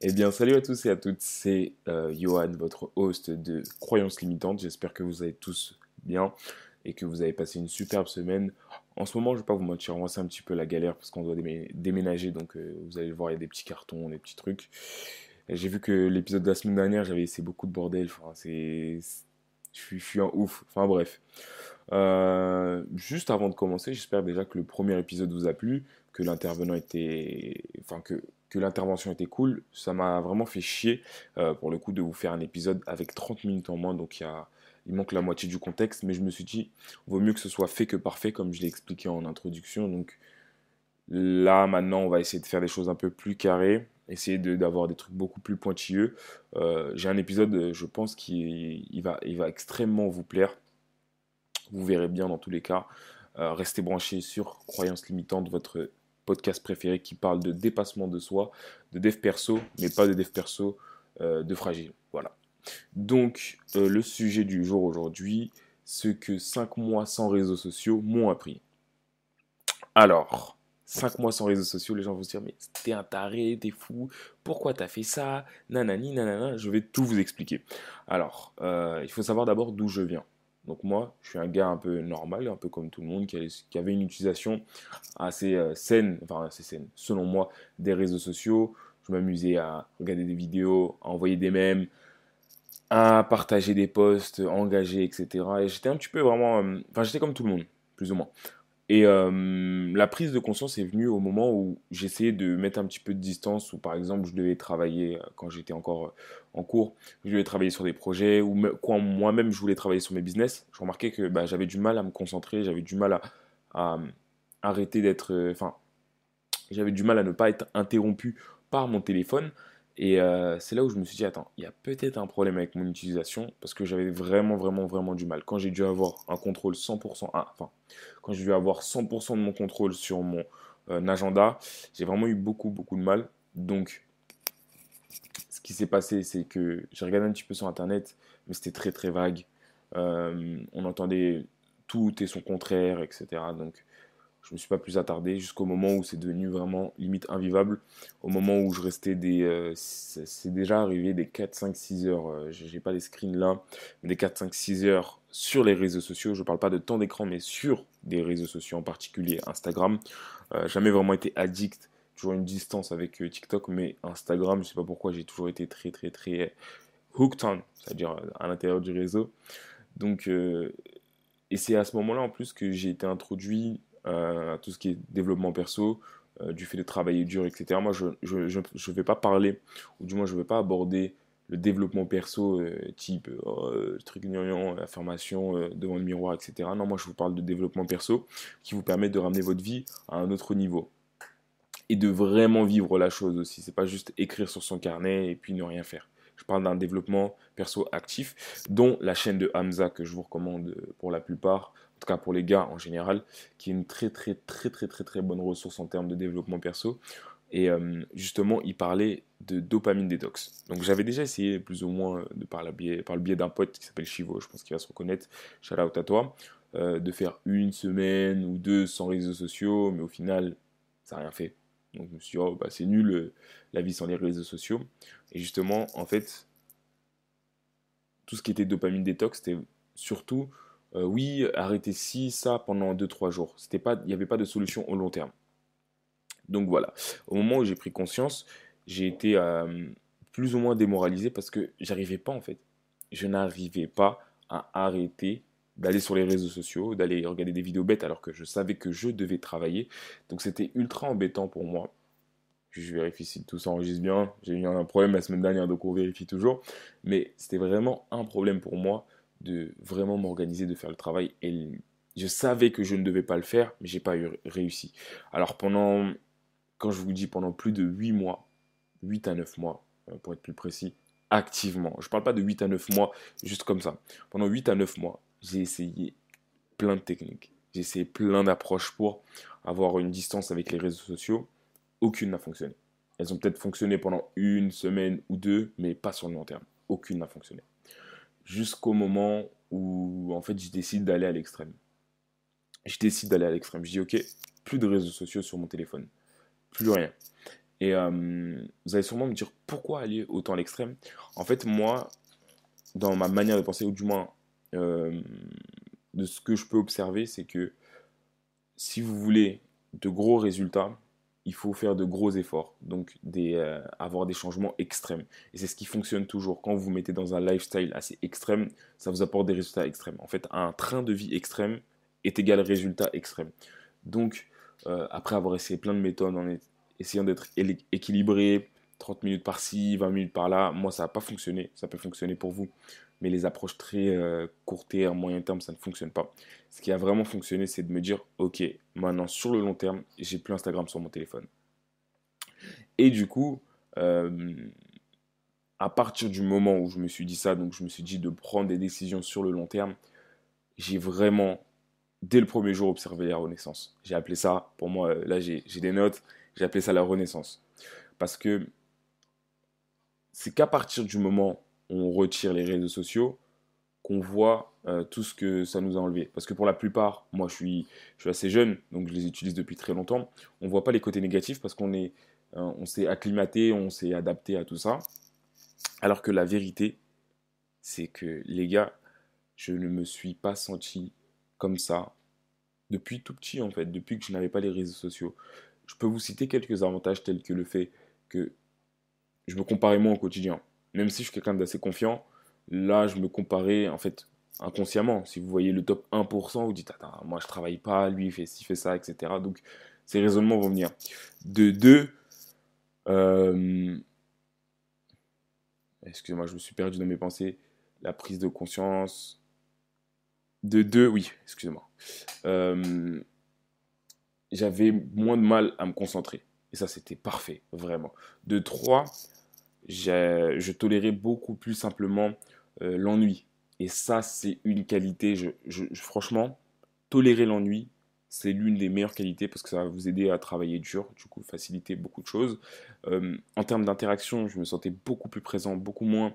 Eh bien, salut à tous et à toutes, c'est euh, Johan, votre host de Croyances Limitantes. J'espère que vous allez tous bien et que vous avez passé une superbe semaine. En ce moment, je ne vais pas vous mentir, moi c'est un petit peu la galère parce qu'on doit déménager, donc euh, vous allez le voir, il y a des petits cartons, des petits trucs. J'ai vu que l'épisode de la semaine dernière, j'avais laissé beaucoup de bordel, enfin, c'est... Je suis, un ouf, enfin bref. Euh, juste avant de commencer, j'espère déjà que le premier épisode vous a plu, que l'intervenant était... Enfin, que que l'intervention était cool. Ça m'a vraiment fait chier, euh, pour le coup, de vous faire un épisode avec 30 minutes en moins. Donc, il, manque la moitié du contexte. Mais je me suis dit, vaut mieux que ce soit fait que parfait, comme je l'ai expliqué en introduction. Donc, là, maintenant, on va essayer de faire des choses un peu plus carrées. Essayer d'avoir des trucs beaucoup plus pointilleux. Euh, j'ai un épisode, je pense, qui va, extrêmement vous plaire. Vous verrez bien dans tous les cas. Euh, restez branchés sur Croyances Limitantes, votre podcast préféré qui parle de dépassement de soi, de dev perso, mais pas de dev perso euh, de fragile. Voilà. Donc, euh, le sujet du jour aujourd'hui, ce que 5 mois sans réseaux sociaux m'ont appris. Alors, 5 mois sans réseaux sociaux, les gens vont se dire, mais t'es un taré, t'es fou, pourquoi t'as fait ça? Nanani, nanana, je vais tout vous expliquer. Alors, euh, il faut savoir d'abord d'où je viens. Donc moi, je suis un gars un peu normal, un peu comme tout le monde, qui, avait une utilisation assez euh, saine, enfin assez saine, selon moi, des réseaux sociaux. Je m'amusais à regarder des vidéos, à envoyer des mèmes, à partager des posts, engagés, etc. Et j'étais un petit peu vraiment... Euh, enfin, j'étais comme tout le monde, plus ou moins. Et euh, la prise de conscience est venue au moment où j'essayais de mettre un petit peu de distance, ou par exemple je devais travailler euh, quand j'étais encore euh, en cours, je devais travailler sur des projets, ou quand moi-même je voulais travailler sur mes business, je remarquais que bah, j'avais du mal à me concentrer, j'avais du mal à, arrêter d'être... Enfin, j'avais du mal à ne pas être interrompu par mon téléphone. Et euh, c'est là où je me suis dit, attends, il y a peut-être un problème avec mon utilisation parce que j'avais vraiment, vraiment, vraiment du mal. Quand j'ai dû avoir un contrôle 100%, ah, enfin, quand j'ai dû avoir 100% de mon contrôle sur mon euh, agenda, j'ai vraiment eu beaucoup, beaucoup de mal. Donc, ce qui s'est passé, c'est que j'ai regardé un petit peu sur Internet, mais c'était très, très vague. Euh, on entendait tout et son contraire, etc. Donc, je me suis pas plus attardé jusqu'au moment où c'est devenu vraiment limite invivable. Au moment où je restais des. Euh, c'est déjà arrivé des 4, 5, 6 heures. Euh, j'ai pas les screens là, mais des 4, 5, 6 heures sur les réseaux sociaux. Je parle pas de temps d'écran, mais sur des réseaux sociaux, en particulier Instagram. Euh, jamais vraiment été addict. Toujours une distance avec TikTok, mais Instagram, je sais pas pourquoi, j'ai toujours été très, très, très hooked on, c'est-à-dire à l'intérieur du réseau. Donc, et c'est à ce moment-là en plus que j'ai été introduit euh, tout ce qui est développement perso, euh, du fait de travailler dur, etc. Moi, je ne je, je, vais pas parler, ou du moins, je ne vais pas aborder le développement perso euh, type oh, truc affirmation devant le miroir, etc. Non, moi, je vous parle de développement perso qui vous permet de ramener votre vie à un autre niveau et de vraiment vivre la chose aussi. C'est pas juste écrire sur son carnet et puis ne rien faire. Je parle d'un développement perso actif, dont la chaîne de Hamza que je vous recommande pour la plupart, en tout cas pour les gars en général, qui est une très très très très très très bonne ressource en termes de développement perso. Et euh, justement, il parlait de dopamine détox. Donc j'avais déjà essayé plus ou moins de par, le biais, d'un pote qui s'appelle Chivo, je pense qu'il va se reconnaître, shout out à toi, euh, de faire une semaine ou deux sans réseaux sociaux, mais au final, ça n'a rien fait. Donc je me suis dit, oh, bah, c'est nul euh, la vie sans les réseaux sociaux. Et justement, en fait, tout ce qui était dopamine détox, c'était surtout euh, oui, arrêter ci, ça pendant 2-3 jours. Il n'y avait pas de solution au long terme. Donc voilà, au moment où j'ai pris conscience, j'ai été euh, plus ou moins démoralisé parce que j'arrivais pas en fait. Je n'arrivais pas à arrêter d'aller sur les réseaux sociaux, d'aller regarder des vidéos bêtes alors que je savais que je devais travailler. Donc c'était ultra embêtant pour moi. Je vérifie si tout s'enregistre bien. J'ai eu un problème la semaine dernière, donc on vérifie toujours. Mais c'était vraiment un problème pour moi de vraiment m'organiser, de faire le travail. Et je savais que je ne devais pas le faire, mais j'ai pas eu réussi. Alors pendant, quand je vous dis pendant plus de 8 mois, 8 à 9 mois, euh, pour être plus précis, activement. Je ne parle pas de 8 à 9 mois juste comme ça. Pendant 8 à 9 mois, j'ai essayé plein de techniques. J'ai essayé plein d'approches pour avoir une distance avec les réseaux sociaux. Aucune n'a fonctionné. Elles ont peut-être fonctionné pendant une semaine ou deux, mais pas sur le long terme. Aucune n'a fonctionné jusqu'au moment où en fait je décide d'aller à l'extrême. Je décide d'aller à l'extrême. Je dis ok, plus de réseaux sociaux sur mon téléphone, plus rien. Et vous allez sûrement me dire pourquoi aller autant à l'extrême? En fait, moi, dans ma manière de penser, ou du moins de ce que je peux observer, c'est que si vous voulez de gros résultats, il faut faire de gros efforts, donc euh, avoir des changements extrêmes. Et c'est ce qui fonctionne toujours. Quand vous vous mettez dans un lifestyle assez extrême, ça vous apporte des résultats extrêmes. En fait, un train de vie extrême est égal résultat extrême. Donc, euh, après avoir essayé plein de méthodes, en essayant d'être équilibré, 30 minutes par-ci, 20 minutes par-là, moi, ça n'a pas fonctionné. Ça peut fonctionner pour vous mais les approches très euh, court terme, moyen terme, ça ne fonctionne pas. Ce qui a vraiment fonctionné, c'est de me dire, ok, maintenant sur le long terme, j'ai plus Instagram sur mon téléphone. Et du coup, euh, à partir du moment où je me suis dit ça, donc je me suis dit de prendre des décisions sur le long terme, j'ai vraiment, dès le premier jour, observé la renaissance. J'ai appelé ça, pour moi, là j'ai des notes, j'ai appelé ça la renaissance. Parce que c'est qu'à partir du moment on retire les réseaux sociaux, qu'on voit euh, tout ce que ça nous a enlevé. Parce que pour la plupart, moi je suis, je suis assez jeune, donc je les utilise depuis très longtemps, on ne voit pas les côtés négatifs parce qu'on est, euh, on s'est acclimaté, on s'est adapté à tout ça. Alors que la vérité, c'est que les gars, je ne me suis pas senti comme ça depuis tout petit en fait, depuis que je n'avais pas les réseaux sociaux. Je peux vous citer quelques avantages tels que le fait que je me comparais moins au quotidien même si je suis quelqu'un d'assez confiant, là, je me comparais, en fait, inconsciemment. Si vous voyez le top 1%, vous dites, attends, moi, je travaille pas, lui, il fait ci, fait ça, etc. Donc, ces raisonnements vont venir. De deux, euh, excusez-moi, je me suis perdu dans mes pensées. La prise de conscience. De deux, oui, excusez-moi. Euh, j'avais moins de mal à me concentrer. Et ça, c'était parfait, vraiment. De trois, je tolérais beaucoup plus simplement euh, l'ennui. Et ça, c'est une qualité. Franchement, tolérer l'ennui, c'est l'une des meilleures qualités parce que ça va vous aider à travailler dur, du coup, faciliter beaucoup de choses. Euh, en termes d'interaction, je me sentais beaucoup plus présent, beaucoup moins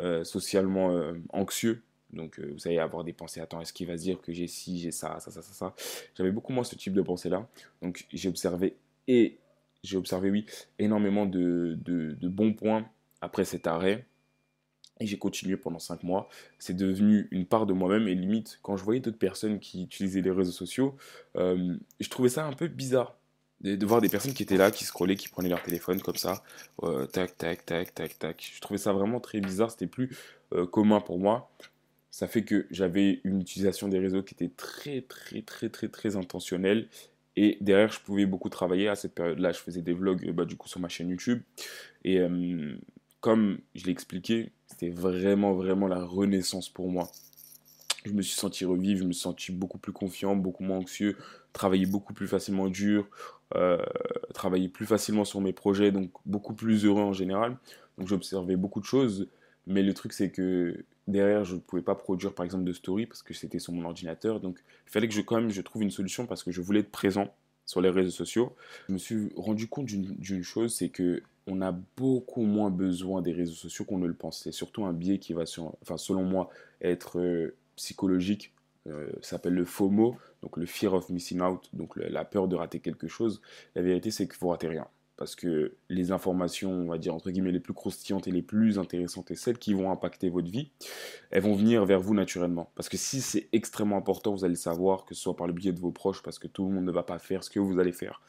euh, socialement anxieux. Donc, vous allez avoir des pensées, attends, est-ce qu'il va se dire que j'ai ci, j'ai ça, ça, ça, ça, ça. J'avais beaucoup moins ce type de pensée-là. Donc, j'ai observé et j'ai observé, oui, énormément de, bons points après cet arrêt. Et j'ai continué pendant 5 mois. C'est devenu une part de moi-même. Et limite, quand je voyais d'autres personnes qui utilisaient les réseaux sociaux, euh, je trouvais ça un peu bizarre. De, voir des personnes qui étaient là, qui scrollaient, qui prenaient leur téléphone comme ça. Euh, tac, tac, tac, tac, tac. Je trouvais ça vraiment très bizarre. C'était plus euh, commun pour moi. Ça fait que j'avais une utilisation des réseaux qui était très, très, très, très, très intentionnelle et derrière, je pouvais beaucoup travailler. À cette période-là, je faisais des vlogs bah, du coup sur ma chaîne YouTube. Et euh, comme je l'ai expliqué, c'était vraiment, vraiment la renaissance pour moi. Je me suis senti revivre, je me suis senti beaucoup plus confiant, beaucoup moins anxieux, travailler beaucoup plus facilement dur, euh, travailler plus facilement sur mes projets, donc beaucoup plus heureux en général. Donc j'observais beaucoup de choses, mais le truc c'est que derrière, je ne pouvais pas produire par exemple de story parce que c'était sur mon ordinateur. Donc il fallait que je, quand même, je trouve une solution parce que je voulais être présent sur les réseaux sociaux. Je me suis rendu compte d'une chose, c'est que on a beaucoup moins besoin des réseaux sociaux qu'on ne le pense. C'est surtout un biais qui va, enfin, selon moi, être euh, psychologique. Euh, s'appelle le FOMO, donc le Fear of Missing Out, donc la peur de rater quelque chose. La vérité, c'est que vous ratez rien parce que les informations, on va dire entre guillemets, les plus croustillantes et les plus intéressantes et celles qui vont impacter votre vie, elles vont venir vers vous naturellement. Parce que si c'est extrêmement important, vous allez savoir, que ce soit par le biais de vos proches, parce que tout le monde ne va pas faire ce que vous allez faire.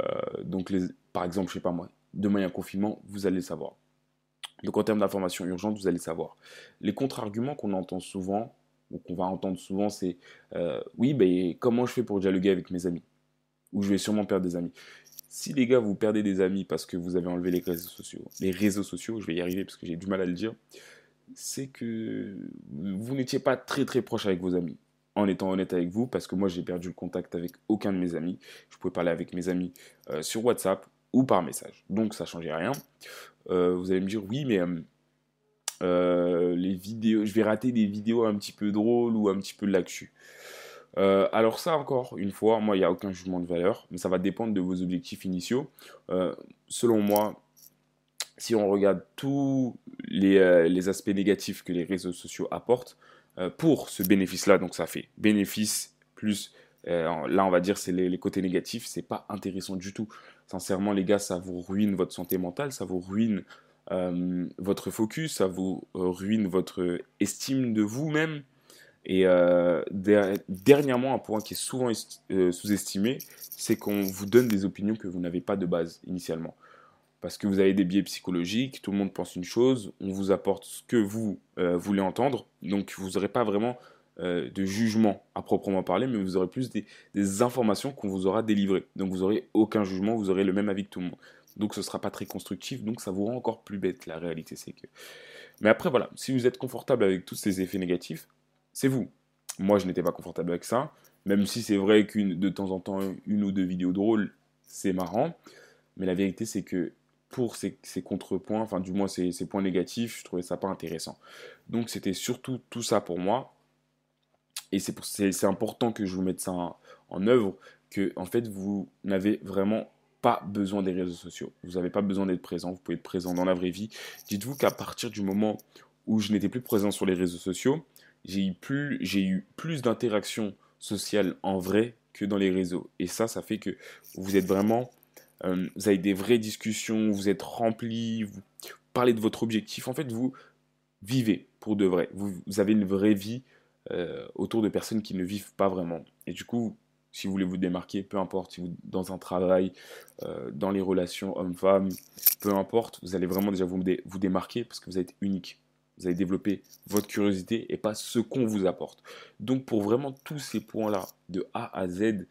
Euh, donc, par exemple, je sais pas moi, demain il y a un confinement, vous allez le savoir. Donc, en termes d'informations urgentes, vous allez savoir. Les contre-arguments qu'on entend souvent, ou qu'on va entendre souvent, c'est euh, oui, ben, comment je fais pour dialoguer avec mes amis? Ou je vais sûrement perdre des amis? Si les gars, vous perdez des amis parce que vous avez enlevé les réseaux sociaux, les réseaux sociaux, je vais y arriver parce que j'ai du mal à le dire, c'est que vous n'étiez pas très très proche avec vos amis. En étant honnête avec vous, parce que moi j'ai perdu le contact avec aucun de mes amis. Je pouvais parler avec mes amis euh, sur WhatsApp ou par message. Donc ça changeait rien. Euh, vous allez me dire oui, mais euh, les vidéos, je vais rater des vidéos un petit peu drôles ou un petit peu l'actu. Euh, alors ça encore, une fois, moi, il n'y a aucun jugement de valeur, mais ça va dépendre de vos objectifs initiaux. Euh, selon moi, si on regarde tous les, euh, aspects négatifs que les réseaux sociaux apportent, pour ce bénéfice-là, donc ça fait bénéfice plus, là on va dire c'est les, les, côtés négatifs, c'est pas intéressant du tout. sincèrement, les gars, ça vous ruine votre santé mentale, ça vous ruine votre focus, ça vous ruine votre estime de vous-même. Et euh, dernièrement, un point qui est souvent euh, sous-estimé, c'est qu'on vous donne des opinions que vous n'avez pas de base initialement. Parce que vous avez des biais psychologiques, tout le monde pense une chose, on vous apporte ce que vous voulez entendre, donc vous n'aurez pas vraiment de jugement à proprement parler, mais vous aurez plus des, des informations qu'on vous aura délivrées. Donc vous n'aurez aucun jugement, vous aurez le même avis que tout le monde. Donc ce ne sera pas très constructif, donc ça vous rend encore plus bête. La réalité, c'est que. Mais après, voilà, si vous êtes confortable avec tous ces effets négatifs, c'est vous. Moi, je n'étais pas confortable avec ça, même si c'est vrai qu'une de temps en temps, une ou deux vidéos drôles, c'est marrant. Mais la vérité, c'est que pour ces, contrepoints, enfin du moins ces, points négatifs, je trouvais ça pas intéressant. Donc c'était surtout tout ça pour moi. Et c'est important que je vous mette ça en, en œuvre, que en fait vous n'avez vraiment pas besoin des réseaux sociaux. Vous n'avez pas besoin d'être présent. Vous pouvez être présent dans la vraie vie. Dites-vous qu'à partir du moment où je n'étais plus présent sur les réseaux sociaux, j'ai eu plus, plus d'interactions sociales en vrai que dans les réseaux. Et ça, ça fait que vous êtes vraiment, euh, vous avez des vraies discussions, vous êtes rempli, vous parlez de votre objectif. En fait, vous vivez pour de vrai. Vous, avez une vraie vie euh, autour de personnes qui ne vivent pas vraiment. Et du coup, si vous voulez vous démarquer, peu importe, si vous dans un travail, euh, dans les relations hommes-femmes, peu importe, vous allez vraiment déjà vous, vous démarquer parce que vous êtes unique. Vous allez développer votre curiosité et pas ce qu'on vous apporte. Donc pour vraiment tous ces points-là, de A à Z,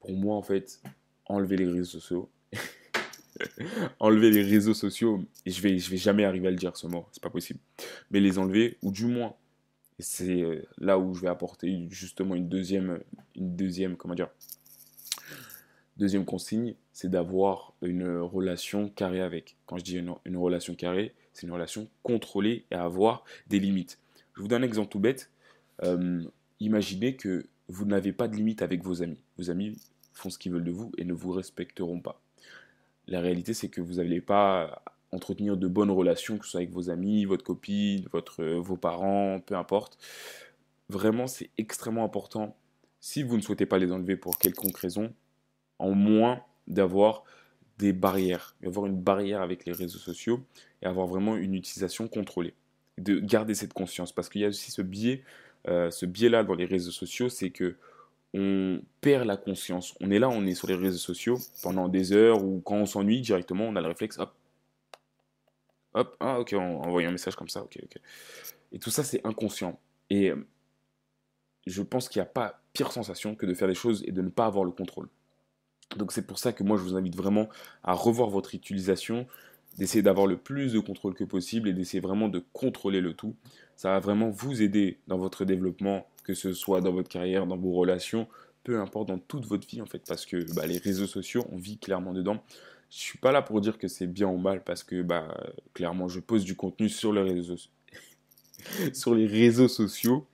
pour moi en fait, enlever les réseaux sociaux. enlever les réseaux sociaux, et je vais, je vais jamais arriver à le dire ce mot, c'est pas possible. Mais les enlever, ou du moins c'est euh, là où je vais apporter justement une deuxième, une deuxième, comment dire, deuxième consigne, c'est d'avoir une relation carrée avec. Quand je dis une, relation carrée, c'est une relation contrôlée et avoir des limites. Je vous donne un exemple tout bête. Euh, imaginez que vous n'avez pas de limite avec vos amis. Vos amis font ce qu'ils veulent de vous et ne vous respecteront pas. La réalité, c'est que vous n'allez pas entretenir de bonnes relations, que ce soit avec vos amis, votre copine, euh, vos parents, peu importe. Vraiment, c'est extrêmement important, si vous ne souhaitez pas les enlever pour quelconque raison, en moins d'avoir des barrières, d'avoir une barrière avec les réseaux sociaux et avoir vraiment une utilisation contrôlée. De garder cette conscience, parce qu'il y a aussi ce biais, euh, ce biais-là dans les réseaux sociaux, c'est que on perd la conscience. On est là, on est sur les réseaux sociaux pendant des heures ou quand on s'ennuie directement, on a le réflexe, hop, Hop, ah ok, on envoie un message comme ça, ok, ok. Et tout ça, c'est inconscient. Et euh, je pense qu'il n'y a pas pire sensation que de faire des choses et de ne pas avoir le contrôle. Donc c'est pour ça que moi, je vous invite vraiment à revoir votre utilisation, d'essayer d'avoir le plus de contrôle que possible et d'essayer vraiment de contrôler le tout. Ça va vraiment vous aider dans votre développement, que ce soit dans votre carrière, dans vos relations, peu importe, dans toute votre vie en fait, parce que bah, les réseaux sociaux, on vit clairement dedans. Je suis pas là pour dire que c'est bien ou mal parce que bah clairement je pose du contenu sur les réseaux sur les réseaux sociaux.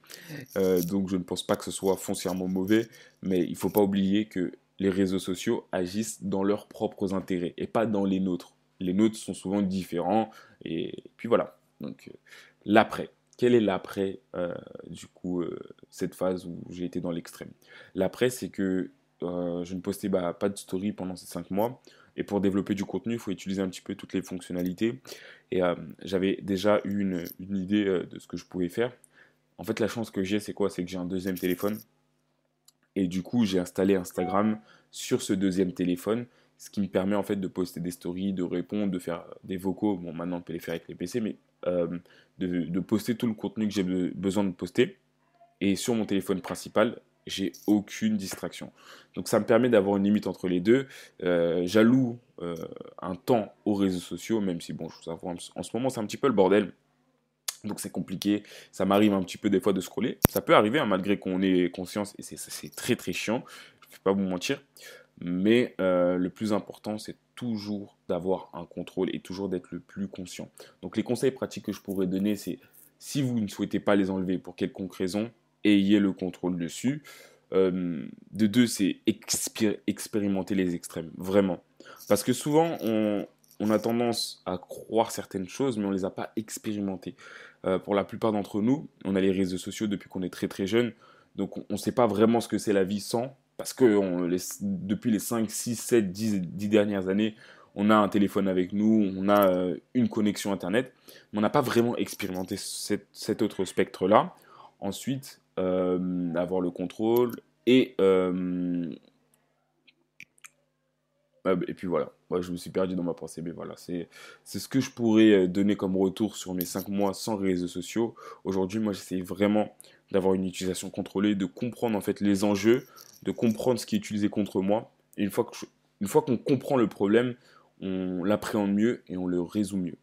Euh, donc je ne pense pas que ce soit foncièrement mauvais, mais il faut pas oublier que les réseaux sociaux agissent dans leurs propres intérêts et pas dans les nôtres. Les nôtres sont souvent différents et puis voilà. Donc euh, l'après. Quel est l'après euh, du coup cette phase où j'ai été dans l'extrême? L'après c'est que je ne postais pas de story pendant ces 5 mois. Et pour développer du contenu, il faut utiliser un petit peu toutes les fonctionnalités. Et euh, j'avais déjà eu une, idée euh, de ce que je pouvais faire. En fait, la chance que j'ai, c'est quoi? C'est que j'ai un deuxième téléphone. Et du coup, j'ai installé Instagram sur ce deuxième téléphone, ce qui me permet en fait de poster des stories, de répondre, de faire des vocaux. Bon, maintenant, on peut les faire avec les PC, mais euh, de, poster tout le contenu que j'ai besoin de poster. Et sur mon téléphone principal, j'ai aucune distraction. Donc ça me permet d'avoir une limite entre les deux. Euh, j'alloue euh, un temps aux réseaux sociaux, même si bon, je vous avoue, en ce moment c'est un petit peu le bordel. Donc c'est compliqué, ça m'arrive un petit peu des fois de scroller. Ça peut arriver hein, malgré qu'on ait conscience, et c'est très très chiant, je ne vais pas vous mentir. Mais euh, le plus important, c'est toujours d'avoir un contrôle et toujours d'être le plus conscient. Donc les conseils pratiques que je pourrais donner, c'est si vous ne souhaitez pas les enlever pour quelconque raison, ayez le contrôle dessus. Euh, de deux, c'est expérimenter les extrêmes, vraiment. Parce que souvent, on, a tendance à croire certaines choses, mais on ne les a pas expérimentées. Euh, pour la plupart d'entre nous, on a les réseaux sociaux depuis qu'on est très très jeune, donc on ne sait pas vraiment ce que c'est la vie sans, parce que depuis les 5, 6, 7, 10, 10 dernières années, on a un téléphone avec nous, on a euh, une connexion Internet, mais on n'a pas vraiment expérimenté cet autre spectre-là. Ensuite, euh, avoir le contrôle et... Et puis voilà, je me suis perdu dans ma pensée, mais voilà, c'est ce que je pourrais donner comme retour sur mes 5 mois sans réseaux sociaux. Aujourd'hui, moi j'essaie vraiment d'avoir une utilisation contrôlée, de comprendre en fait les enjeux, de comprendre ce qui est utilisé contre moi. Et une fois que une fois qu'on comprend le problème, on l'appréhende mieux et on le résout mieux.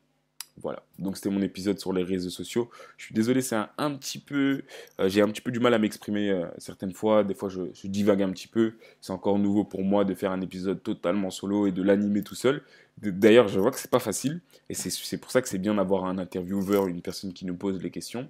Voilà, donc c'était mon épisode sur les réseaux sociaux. Je suis désolé, c'est un, petit peu, euh, j'ai un petit peu du mal à m'exprimer euh, certaines fois. Des fois, je, divague un petit peu. C'est encore nouveau pour moi de faire un épisode totalement solo et de l'animer tout seul. D'ailleurs, je vois que c'est pas facile et c'est pour ça que c'est bien d'avoir un intervieweur, une personne qui nous pose les questions.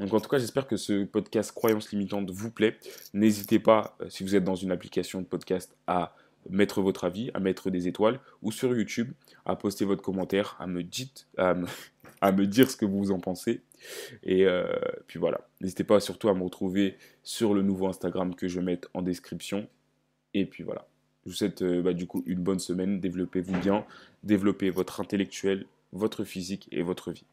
Donc en tout cas, j'espère que ce podcast Croyance limitante vous plaît. N'hésitez pas, euh, si vous êtes dans une application de podcast, à mettre votre avis, à mettre des étoiles, ou sur YouTube, à poster votre commentaire, à me, à me, dire ce que vous en pensez. Et euh, puis voilà, n'hésitez pas surtout à me retrouver sur le nouveau Instagram que je vais mettre en description. Et puis voilà, je vous souhaite euh, bah, du coup une bonne semaine, développez-vous bien, développez votre intellectuel, votre physique et votre vie.